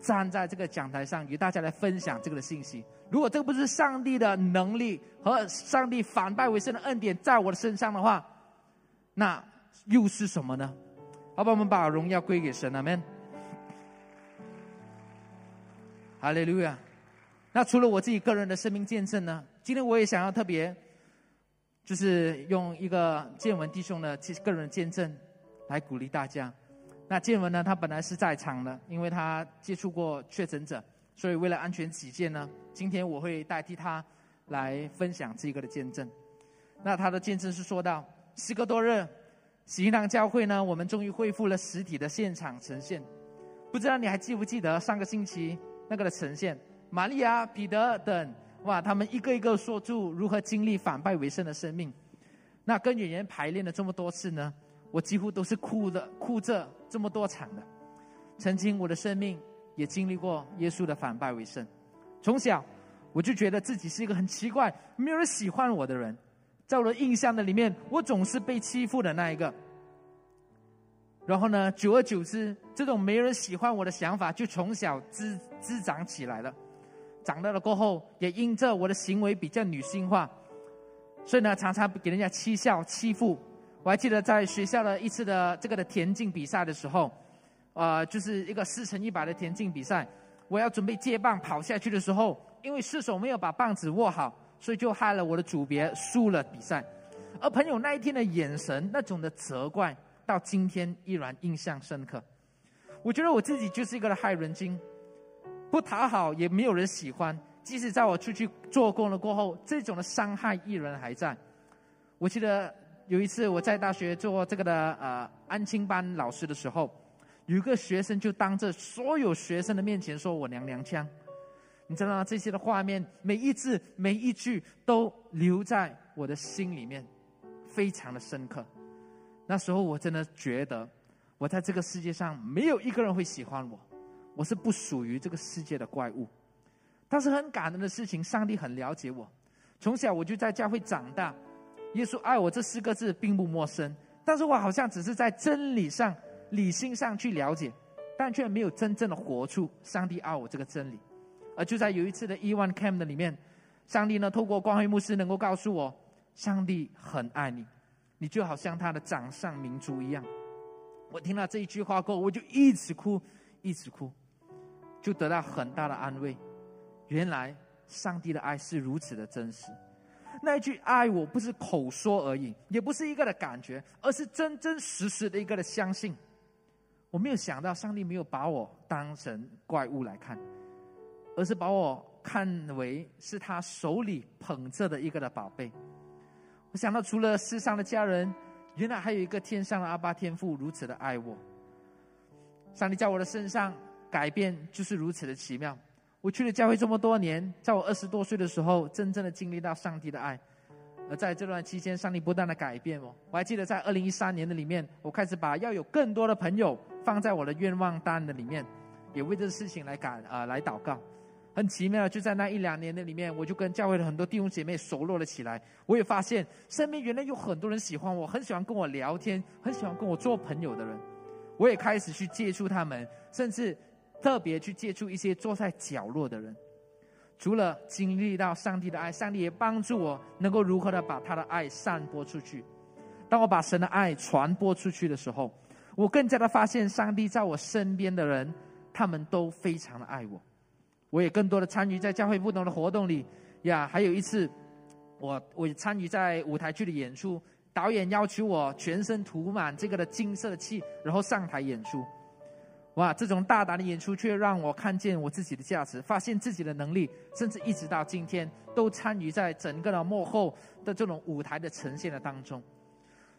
站在这个讲台上与大家来分享这个的信息。如果这个不是上帝的能力和上帝反败为胜的恩典在我的身上的话，那又是什么呢？好吧，我们把荣耀归给神，阿门。哈利路亚！那除了我自己个人的生命见证呢？今天我也想要特别，就是用一个建文弟兄的个人见证来鼓励大家。那建文呢，他本来是在场的，因为他接触过确诊者，所以为了安全起见呢，今天我会代替他来分享这个的见证。那他的见证是说到，时隔多日，喜堂教会呢，我们终于恢复了实体的现场呈现。不知道你还记不记得上个星期？那个的呈现，玛利亚、彼得等，哇，他们一个一个说出如何经历反败为胜的生命。那跟演员排练了这么多次呢，我几乎都是哭的，哭着这么多场的。曾经我的生命也经历过耶稣的反败为胜。从小我就觉得自己是一个很奇怪、没有人喜欢我的人，在我的印象的里面，我总是被欺负的那一个。然后呢，久而久之，这种没人喜欢我的想法就从小滋滋长起来了。长大了过后，也因着我的行为比较女性化，所以呢，常常给人家欺笑、欺负。我还记得在学校的一次的这个的田径比赛的时候，呃，就是一个四乘一百的田径比赛，我要准备接棒跑下去的时候，因为失手没有把棒子握好，所以就害了我的组别输了比赛。而朋友那一天的眼神，那种的责怪。到今天依然印象深刻。我觉得我自己就是一个害人精，不讨好也没有人喜欢。即使在我出去做工了过后，这种的伤害依然还在。我记得有一次我在大学做这个的呃安亲班老师的时候，有个学生就当着所有学生的面前说我娘娘腔。你知道吗？这些的画面，每一字每一句都留在我的心里面，非常的深刻。那时候我真的觉得，我在这个世界上没有一个人会喜欢我，我是不属于这个世界的怪物。但是很感人的事情，上帝很了解我。从小我就在教会长大，耶稣爱我这四个字并不陌生。但是我好像只是在真理上理性上去了解，但却没有真正的活出上帝爱我这个真理。而就在有一次的 E One Camp 的里面，上帝呢透过光辉牧师能够告诉我，上帝很爱你，你就好像他的掌上明珠一样。我听到这一句话过后，我就一直哭，一直哭，就得到很大的安慰。原来上帝的爱是如此的真实。那一句爱我不是口说而已，也不是一个的感觉，而是真真实实的一个的相信。我没有想到上帝没有把我当成怪物来看。而是把我看为是他手里捧着的一个的宝贝。我想到，除了世上的家人，原来还有一个天上的阿爸天父如此的爱我。上帝在我的身上改变就是如此的奇妙。我去了教会这么多年，在我二十多岁的时候，真正的经历到上帝的爱。而在这段期间，上帝不断的改变我。我还记得在二零一三年的里面，我开始把要有更多的朋友放在我的愿望单的里面，也为这个事情来感啊来祷告。很奇妙，就在那一两年的里面，我就跟教会的很多弟兄姐妹熟络了起来。我也发现身边原来有很多人喜欢我，很喜欢跟我聊天，很喜欢跟我做朋友的人。我也开始去接触他们，甚至特别去接触一些坐在角落的人。除了经历到上帝的爱，上帝也帮助我能够如何的把他的爱散播出去。当我把神的爱传播出去的时候，我更加的发现上帝在我身边的人，他们都非常的爱我。我也更多的参与在教会不同的活动里呀，还有一次，我我参与在舞台剧的演出，导演要求我全身涂满这个的金色的漆，然后上台演出。哇，这种大胆的演出却让我看见我自己的价值，发现自己的能力，甚至一直到今天都参与在整个的幕后的这种舞台的呈现的当中。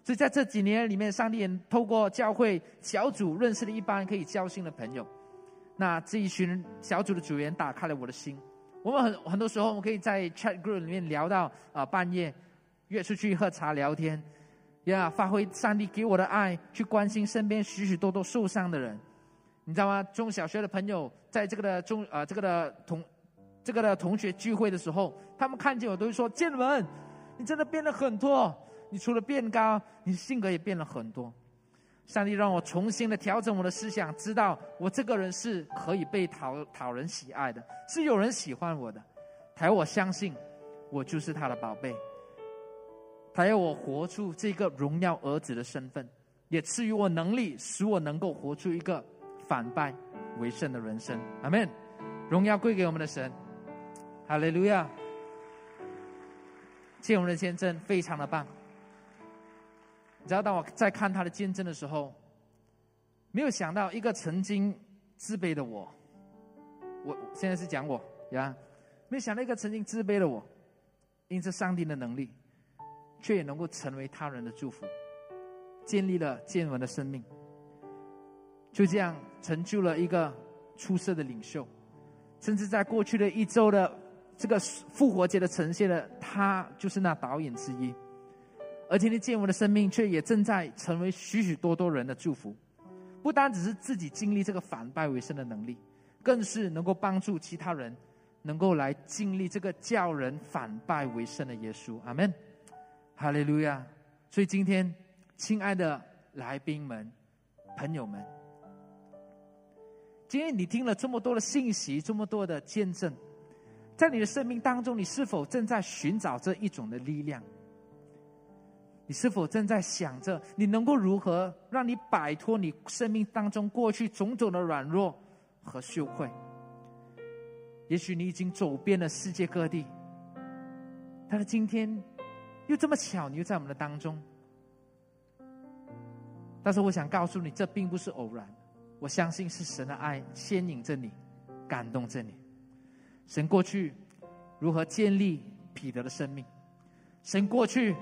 所以在这几年里面，上帝透过教会小组认识了一帮可以交心的朋友。那这一群小组的组员打开了我的心。我们很很多时候，我们可以在 chat group 里面聊到啊半夜，约出去喝茶聊天，呀，发挥上帝给我的爱，去关心身边许许多多受伤的人。你知道吗？中小学的朋友在这个的中啊这个的同这个的同学聚会的时候，他们看见我都会说：“建文，你真的变了很多。你除了变高，你性格也变了很多。”上帝让我重新的调整我的思想，知道我这个人是可以被讨讨人喜爱的，是有人喜欢我的。他要我相信，我就是他的宝贝。他要我活出这个荣耀儿子的身份，也赐予我能力，使我能够活出一个反败为胜的人生。阿门。荣耀归给我们的神。哈利路亚。谢我们的见证非常的棒。你知道，当我在看他的见证的时候，没有想到一个曾经自卑的我，我现在是讲我呀，没有想到一个曾经自卑的我，因着上帝的能力，却也能够成为他人的祝福，建立了见闻的生命，就这样成就了一个出色的领袖，甚至在过去的一周的这个复活节的呈现的，他就是那导演之一。而今天见我的生命，却也正在成为许许多多人的祝福。不单只是自己经历这个反败为胜的能力，更是能够帮助其他人，能够来经历这个叫人反败为胜的耶稣。阿门，哈利路亚。所以今天，亲爱的来宾们、朋友们，今天你听了这么多的信息，这么多的见证，在你的生命当中，你是否正在寻找这一种的力量？你是否正在想着，你能够如何让你摆脱你生命当中过去种种的软弱和羞愧？也许你已经走遍了世界各地，但是今天又这么巧，你又在我们的当中。但是我想告诉你，这并不是偶然。我相信是神的爱牵引着你，感动着你。神过去如何建立彼得的生命？神过去。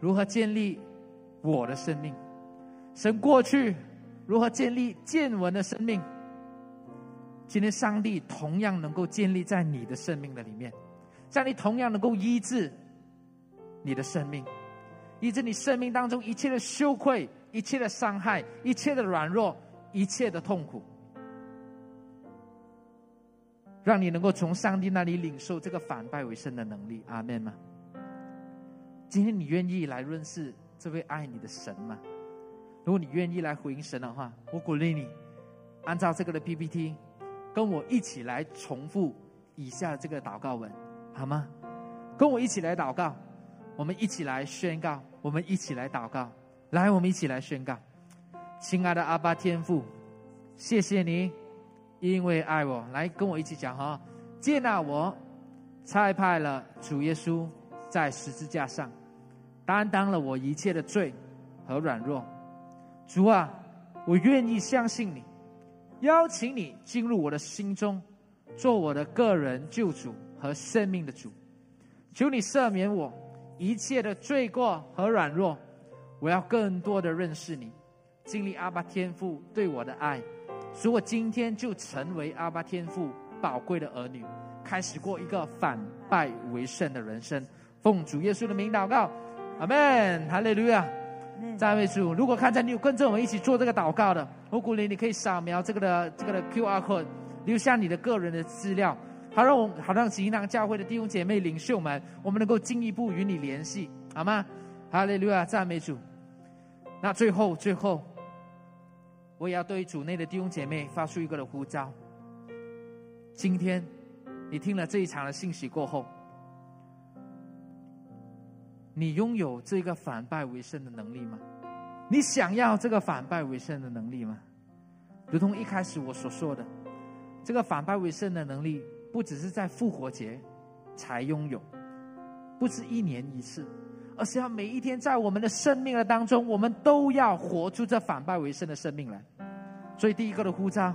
如何建立我的生命？神过去如何建立见闻的生命？今天上帝同样能够建立在你的生命的里面，上帝同样能够医治你的生命，医治你生命当中一切的羞愧、一切的伤害、一切的软弱、一切的痛苦，让你能够从上帝那里领受这个反败为胜的能力。阿门吗？今天你愿意来认识这位爱你的神吗？如果你愿意来回应神的话，我鼓励你按照这个的 PPT，跟我一起来重复以下这个祷告文，好吗？跟我一起来祷告，我们一起来宣告，我们一起来祷告，来，我们一起来宣告。亲爱的阿爸天父，谢谢你，因为爱我，来跟我一起讲哈，接纳我，差派了主耶稣在十字架上，担当了我一切的罪和软弱。主啊，我愿意相信你，邀请你进入我的心中，做我的个人救主和生命的主。求你赦免我一切的罪过和软弱，我要更多的认识你，经历阿巴天父对我的爱，使我今天就成为阿巴天父宝贵的儿女，开始过一个反败为胜的人生。奉主耶稣的名祷告，阿门，哈利路亚。赞美主！如果看在你有跟着我们一起做这个祷告的，我鼓励你可以扫描这个的这个的 Q R code，留下你的个人的资料，好让我好让吉囊教会的弟兄姐妹领袖们，我们能够进一步与你联系，好吗？哈利路亚！赞美主！那最后最后，我也要对主内的弟兄姐妹发出一个的呼召。今天你听了这一场的信息过后。你拥有这个反败为胜的能力吗？你想要这个反败为胜的能力吗？如同一开始我所说的，这个反败为胜的能力不只是在复活节才拥有，不是一年一次，而是要每一天在我们的生命的当中，我们都要活出这反败为胜的生命来。所以第一个的呼召，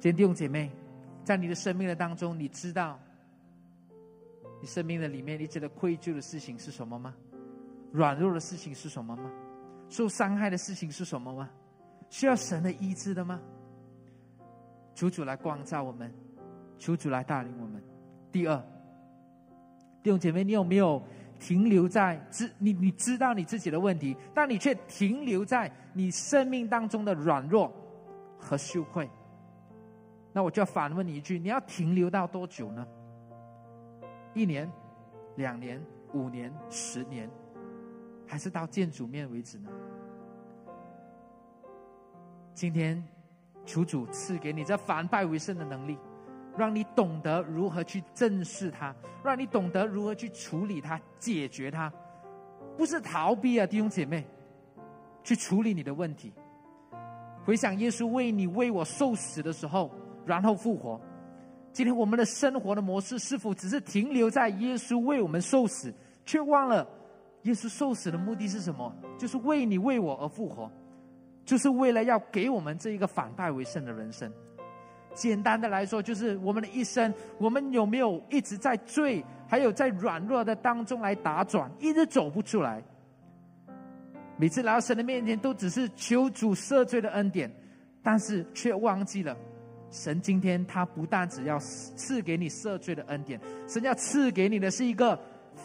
弟兄姐妹，在你的生命的当中，你知道。你生命的里面，你觉得愧疚的事情是什么吗？软弱的事情是什么吗？受伤害的事情是什么吗？需要神的医治的吗？求主来光照我们，求主来带领我们。第二，弟兄姐妹，你有没有停留在知你你知道你自己的问题，但你却停留在你生命当中的软弱和羞愧？那我就要反问你一句：你要停留到多久呢？一年、两年、五年、十年，还是到见主面为止呢？今天，求主赐给你这反败为胜的能力，让你懂得如何去正视它，让你懂得如何去处理它、解决它，不是逃避啊，弟兄姐妹，去处理你的问题。回想耶稣为你、为我受死的时候，然后复活。今天我们的生活的模式是否只是停留在耶稣为我们受死，却忘了耶稣受死的目的是什么？就是为你为我而复活，就是为了要给我们这一个反败为胜的人生。简单的来说，就是我们的一生，我们有没有一直在罪，还有在软弱的当中来打转，一直走不出来？每次来到神的面前，都只是求主赦罪的恩典，但是却忘记了。神今天他不但只要赐给你赦罪的恩典，神要赐给你的是一个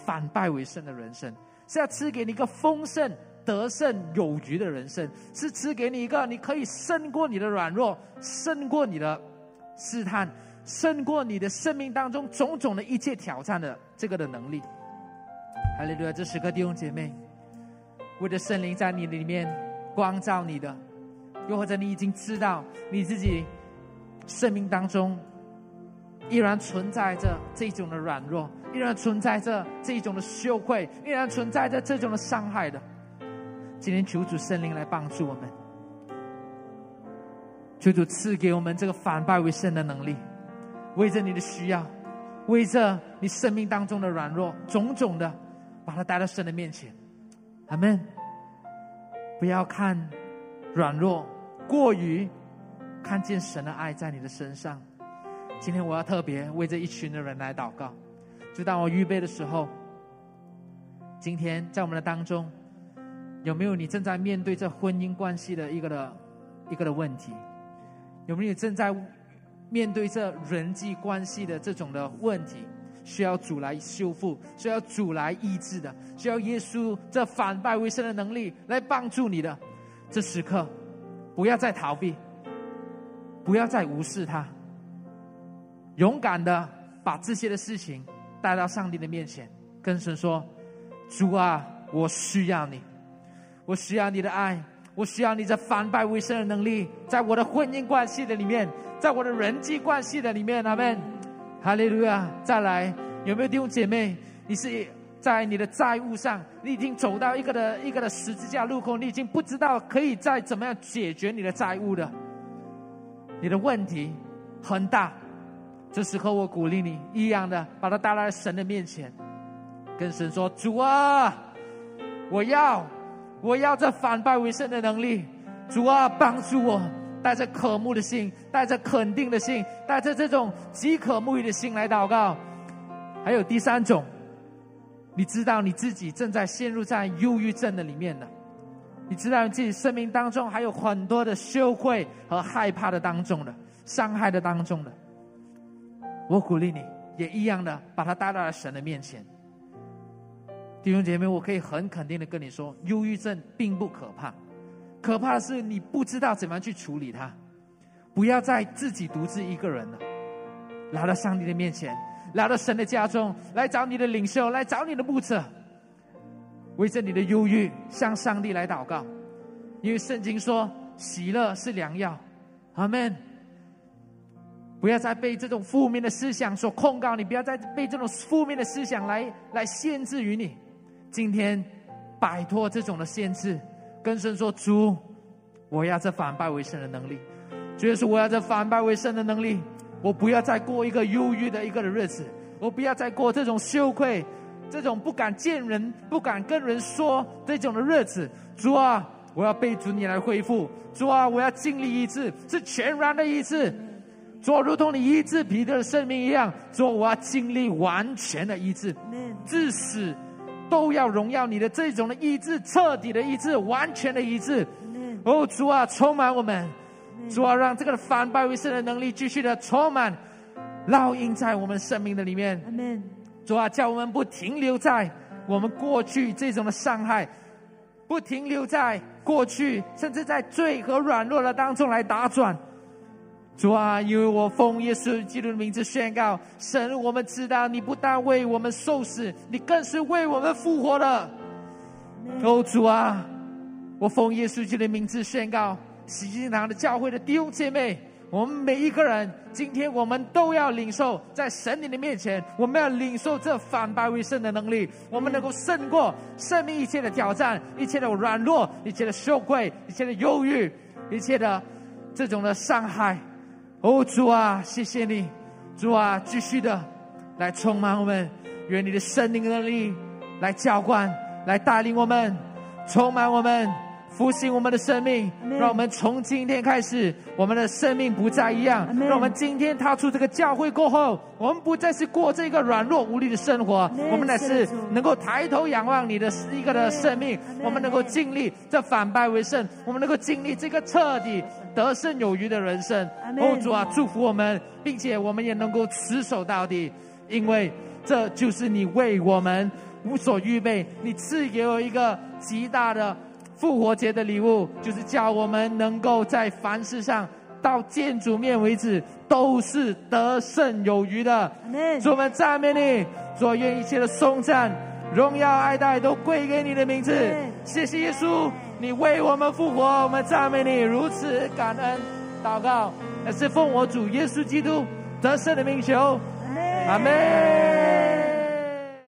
反败为胜的人生，是要赐给你一个丰盛、得胜、有余的人生，是赐给你一个你可以胜过你的软弱，胜过你的试探，胜过你的生命当中种种的一切挑战的这个的能力。哈利路亚！这时刻弟兄姐妹，为了圣灵在你里面光照你的，又或者你已经知道你自己。生命当中依然存在着这种的软弱，依然存在着这种的羞愧，依然存在着这种的伤害的。今天求主圣灵来帮助我们，求主赐给我们这个反败为胜的能力，为着你的需要，为着你生命当中的软弱，种种的，把它带到神的面前。阿门。不要看软弱过于。看见神的爱在你的身上，今天我要特别为这一群的人来祷告。就当我预备的时候，今天在我们的当中，有没有你正在面对这婚姻关系的一个的一个的问题？有没有正在面对这人际关系的这种的问题，需要主来修复，需要主来医治的，需要耶稣这反败为胜的能力来帮助你的？这时刻，不要再逃避。不要再无视他，勇敢的把这些的事情带到上帝的面前，跟神说：“主啊，我需要你。我需要你的爱，我需要你这反败为胜的能力，在我的婚姻关系的里面，在我的人际关系的里面，阿门。哈利路亚！再来，有没有弟兄姐妹？你是在你的债务上，你已经走到一个的一个的十字架路口，你已经不知道可以再怎么样解决你的债务的，你的问题很大。这时候我鼓励你，一样的把它带来神的面前，跟神说：“主啊，我要，我要这反败为胜的能力。主啊，帮助我。”带着渴慕的心，带着肯定的心，带着这种饥渴沐浴的心来祷告。还有第三种，你知道你自己正在陷入在忧郁症的里面的，你知道你自己生命当中还有很多的羞愧和害怕的当中的伤害的当中的。我鼓励你，也一样的把它带到了神的面前。弟兄姐妹，我可以很肯定的跟你说，忧郁症并不可怕。可怕的是，你不知道怎么样去处理它。不要再自己独自一个人了，来到上帝的面前，来到神的家中，来找你的领袖，来找你的牧者，为着你的忧郁向上帝来祷告。因为圣经说，喜乐是良药。阿门。不要再被这种负面的思想所控告你，不要再被这种负面的思想来来限制于你。今天摆脱这种的限制。跟神说：“主，我要这反败为胜的能力，就是我要这反败为胜的能力。我不要再过一个忧郁的一个的日子，我不要再过这种羞愧、这种不敢见人、不敢跟人说这种的日子。主啊，我要被主你来恢复。主啊，我要尽力医治，是全然的医治。主，如同你医治彼得的生命一样，主，我要尽力完全的医治，至死。”都要荣耀你的这种的医治，彻底的医治，完全的医治。哦，主啊，充满我们，主啊，让这个反败为胜的能力继续的充满，烙印在我们生命的里面。主啊，叫我们不停留在我们过去这种的伤害，不停留在过去，甚至在罪和软弱的当中来打转。主啊，因为我奉耶稣基督的名字宣告，神，我们知道你不但为我们受死，你更是为我们复活的。哦，主啊，我奉耶稣基督的名字宣告，喜信堂的教会的弟兄姐妹，我们每一个人，今天我们都要领受在神你的面前，我们要领受这反败为胜的能力，我们能够胜过生命一切的挑战，一切的软弱，一切的羞愧，一切的忧郁，一切的这种的伤害。哦，主啊，谢谢你，主啊，继续的来充满我们，愿你的圣灵能力来浇灌，来带领我们，充满我们，复兴我们的生命，让我们从今天开始，我们的生命不再一样。让我们今天踏出这个教会过后，我们不再是过这个软弱无力的生活，我们乃是能够抬头仰望你的一个的生命，我们能够经历这反败为胜，我们能够经历这个彻底。得胜有余的人生，哦主啊，祝福我们，并且我们也能够持守到底，因为这就是你为我们无所预备，你赐给我一个极大的复活节的礼物，就是叫我们能够在凡事上到见主面为止，都是得胜有余的。主我们赞美你，主愿一切的颂赞、荣耀、爱戴都归给你的名字。谢谢耶稣。你为我们复活，我们赞美你，如此感恩，祷告，也是奉我主耶稣基督得胜的名求，阿门。